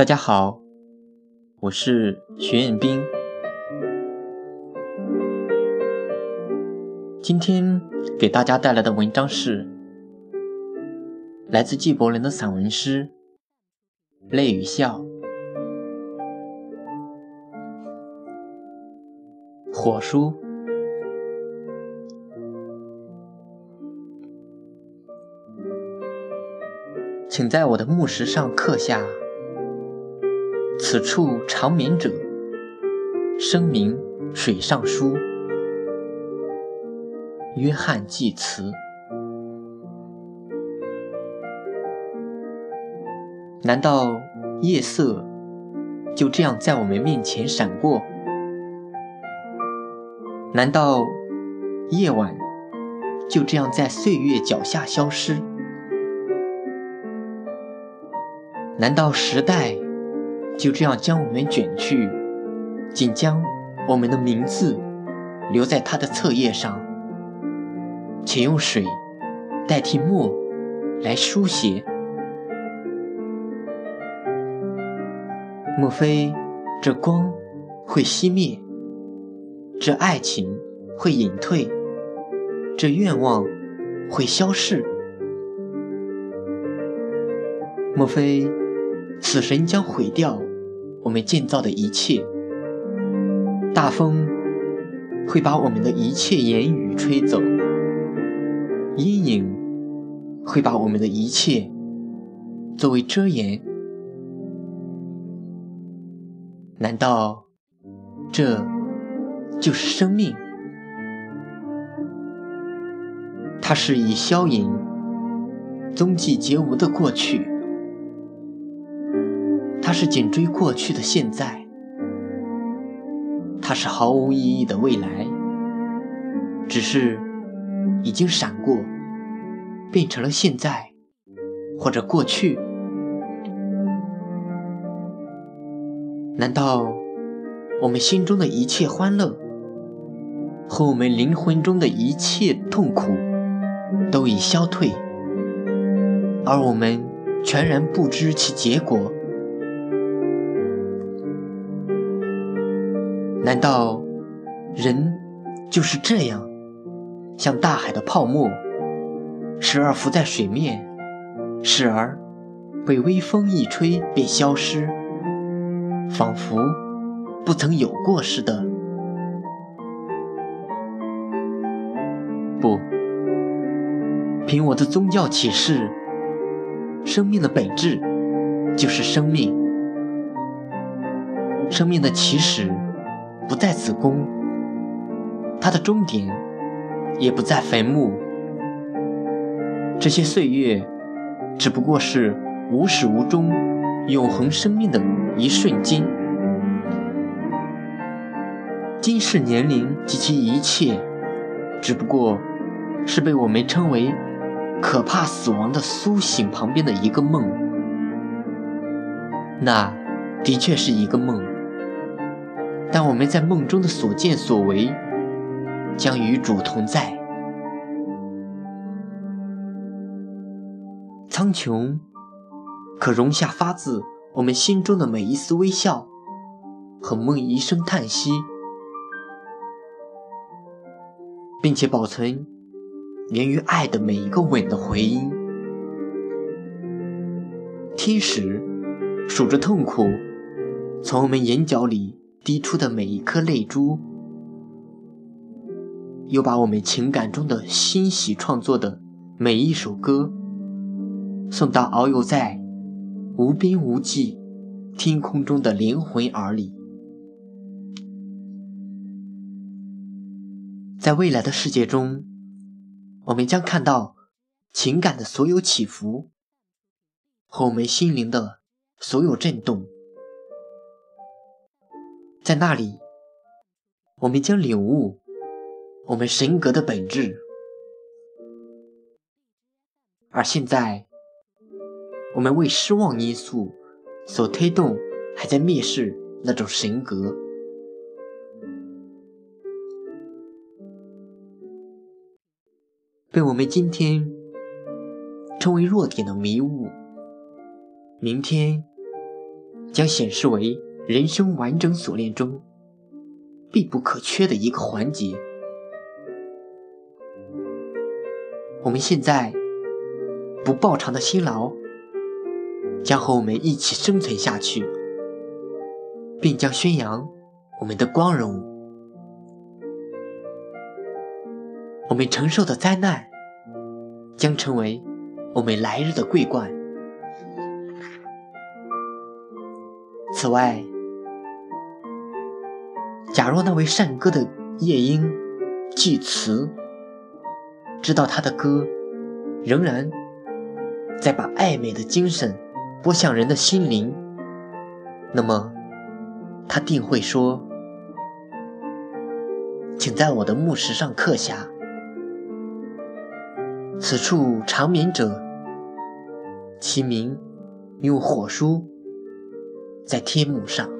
大家好，我是徐彦斌。今天给大家带来的文章是来自纪伯伦的散文诗《泪与笑》。火书，请在我的墓石上刻下。此处长眠者，声名水上书。约翰济慈。难道夜色就这样在我们面前闪过？难道夜晚就这样在岁月脚下消失？难道时代？就这样将我们卷去，仅将我们的名字留在他的册页上，且用水代替墨来书写。莫非这光会熄灭，这爱情会隐退，这愿望会消逝？莫非死神将毁掉？我们建造的一切，大风会把我们的一切言语吹走，阴影会把我们的一切作为遮掩。难道这就是生命？它是以消隐、踪迹皆无的过去。它是紧追过去的现在，它是毫无意义的未来，只是已经闪过，变成了现在或者过去。难道我们心中的一切欢乐和我们灵魂中的一切痛苦都已消退，而我们全然不知其结果？难道人就是这样，像大海的泡沫，时而浮在水面，时而被微风一吹便消失，仿佛不曾有过似的？不，凭我的宗教启示，生命的本质就是生命，生命的起始。不在子宫，它的终点也不在坟墓。这些岁月只不过是无始无终、永恒生命的一瞬间。今世年龄及其一切，只不过是被我们称为可怕死亡的苏醒旁边的一个梦。那的确是一个梦。但我们在梦中的所见所为，将与主同在。苍穹可容下发自我们心中的每一丝微笑和梦一声叹息，并且保存源于爱的每一个吻的回音。天使数着痛苦从我们眼角里。滴出的每一颗泪珠，又把我们情感中的欣喜创作的每一首歌，送到遨游在无边无际天空中的灵魂耳里。在未来的世界中，我们将看到情感的所有起伏和我们心灵的所有震动。在那里，我们将领悟我们神格的本质；而现在，我们为失望因素所推动，还在蔑视那种神格，被我们今天称为弱点的迷雾，明天将显示为人生完整锁链中必不可缺的一个环节。我们现在不报偿的辛劳，将和我们一起生存下去，并将宣扬我们的光荣。我们承受的灾难，将成为我们来日的桂冠。此外，假若那位善歌的夜莺季慈知道他的歌仍然在把爱美的精神播向人的心灵，那么他定会说：“请在我的墓石上刻下，此处长眠者，其名用火书。”在天幕上。